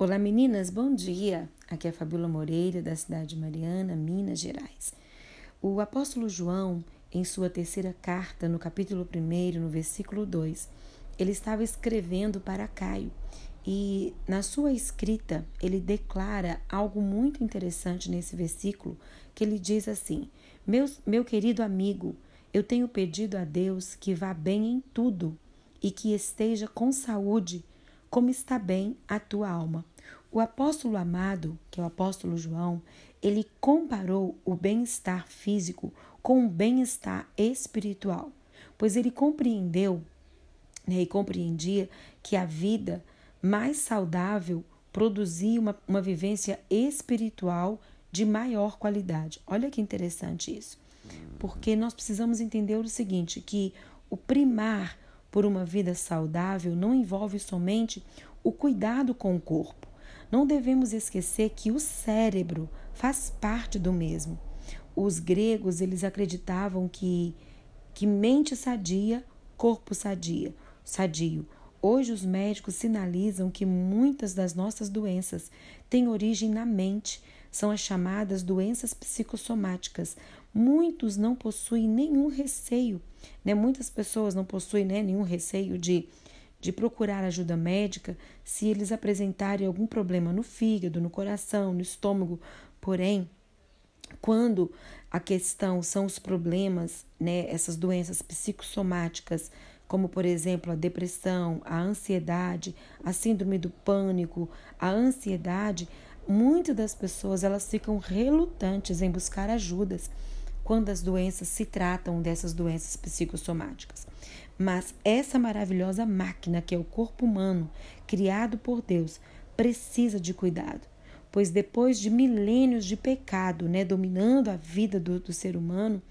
Olá meninas, bom dia! Aqui é a Fabíola Moreira, da cidade de Mariana, Minas Gerais. O apóstolo João, em sua terceira carta, no capítulo 1, no versículo 2, ele estava escrevendo para Caio e na sua escrita ele declara algo muito interessante nesse versículo, que ele diz assim: meu, meu querido amigo, eu tenho pedido a Deus que vá bem em tudo e que esteja com saúde como está bem a tua alma. O apóstolo amado, que é o apóstolo João, ele comparou o bem-estar físico com o bem-estar espiritual, pois ele compreendeu né, e compreendia que a vida mais saudável produzia uma, uma vivência espiritual de maior qualidade. Olha que interessante isso. Porque nós precisamos entender o seguinte, que o primar por uma vida saudável não envolve somente o cuidado com o corpo. Não devemos esquecer que o cérebro faz parte do mesmo. Os gregos, eles acreditavam que que mente sadia, corpo sadia, sadio. Hoje os médicos sinalizam que muitas das nossas doenças têm origem na mente, são as chamadas doenças psicossomáticas. Muitos não possuem nenhum receio né? Muitas pessoas não possuem né, nenhum receio de, de procurar ajuda médica se eles apresentarem algum problema no fígado, no coração, no estômago. Porém, quando a questão são os problemas, né, essas doenças psicossomáticas, como por exemplo a depressão, a ansiedade, a síndrome do pânico, a ansiedade, muitas das pessoas elas ficam relutantes em buscar ajudas quando as doenças se tratam dessas doenças psicossomáticas. Mas essa maravilhosa máquina que é o corpo humano, criado por Deus, precisa de cuidado, pois depois de milênios de pecado, né, dominando a vida do, do ser humano,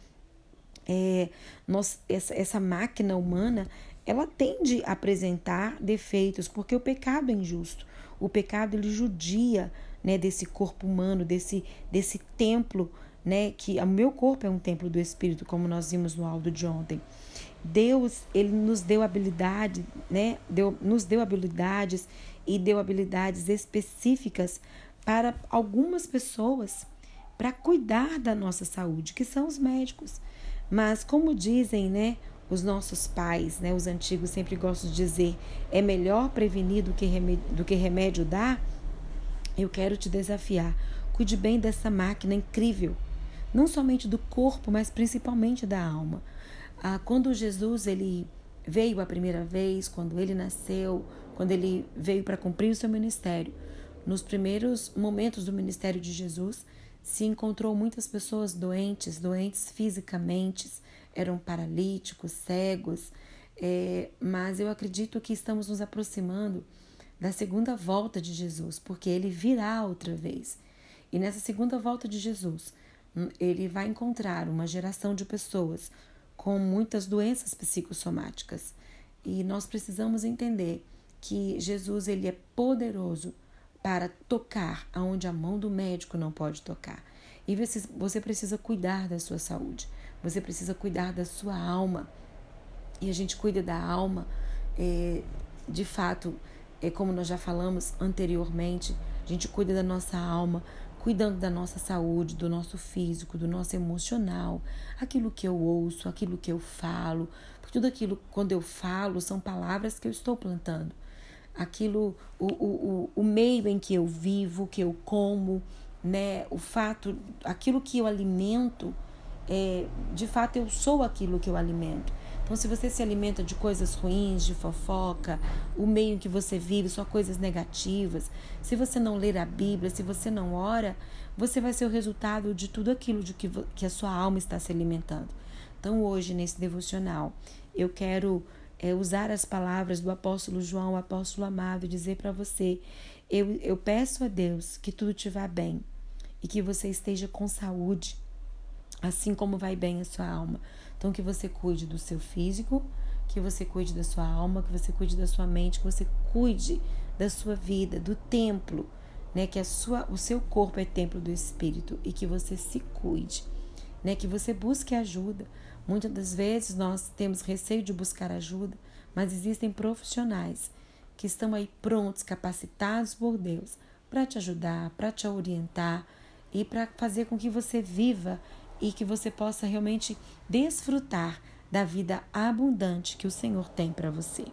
é, nós, essa, essa máquina humana ela tende a apresentar defeitos, porque o pecado é injusto. O pecado ele judia né, desse corpo humano, desse, desse templo né, que o meu corpo é um templo do Espírito, como nós vimos no áudio de ontem. Deus, ele nos deu habilidade, né, deu, nos deu habilidades e deu habilidades específicas para algumas pessoas para cuidar da nossa saúde, que são os médicos. Mas como dizem, né, os nossos pais, né, os antigos sempre gostam de dizer, é melhor prevenir do que remédio, do que remédio dar. Eu quero te desafiar. Cuide bem dessa máquina incrível não somente do corpo, mas principalmente da alma. Ah, quando Jesus ele veio a primeira vez, quando ele nasceu, quando ele veio para cumprir o seu ministério, nos primeiros momentos do ministério de Jesus, se encontrou muitas pessoas doentes, doentes fisicamente, eram paralíticos, cegos, é, mas eu acredito que estamos nos aproximando da segunda volta de Jesus, porque ele virá outra vez. E nessa segunda volta de Jesus, ele vai encontrar uma geração de pessoas com muitas doenças psicossomáticas. E nós precisamos entender que Jesus ele é poderoso para tocar aonde a mão do médico não pode tocar. E você precisa cuidar da sua saúde, você precisa cuidar da sua alma. E a gente cuida da alma, é, de fato, é como nós já falamos anteriormente, a gente cuida da nossa alma cuidando da nossa saúde, do nosso físico, do nosso emocional, aquilo que eu ouço, aquilo que eu falo, porque tudo aquilo, quando eu falo, são palavras que eu estou plantando. Aquilo, o, o, o, meio em que eu vivo, que eu como, né? O fato, aquilo que eu alimento, é, de fato eu sou aquilo que eu alimento. Então, se você se alimenta de coisas ruins, de fofoca, o meio em que você vive, só coisas negativas, se você não ler a Bíblia, se você não ora, você vai ser o resultado de tudo aquilo de que, que a sua alma está se alimentando. Então, hoje, nesse devocional, eu quero é, usar as palavras do apóstolo João, o apóstolo amado, e dizer para você: eu, eu peço a Deus que tudo te vá bem e que você esteja com saúde, assim como vai bem a sua alma. Então, que você cuide do seu físico, que você cuide da sua alma, que você cuide da sua mente, que você cuide da sua vida, do templo, né? Que a sua, o seu corpo é templo do Espírito e que você se cuide, né? Que você busque ajuda. Muitas das vezes nós temos receio de buscar ajuda, mas existem profissionais que estão aí prontos, capacitados por Deus para te ajudar, para te orientar e para fazer com que você viva e que você possa realmente desfrutar da vida abundante que o Senhor tem para você.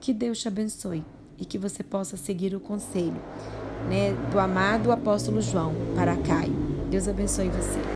Que Deus te abençoe e que você possa seguir o conselho né, do amado apóstolo João para Caio. Deus abençoe você.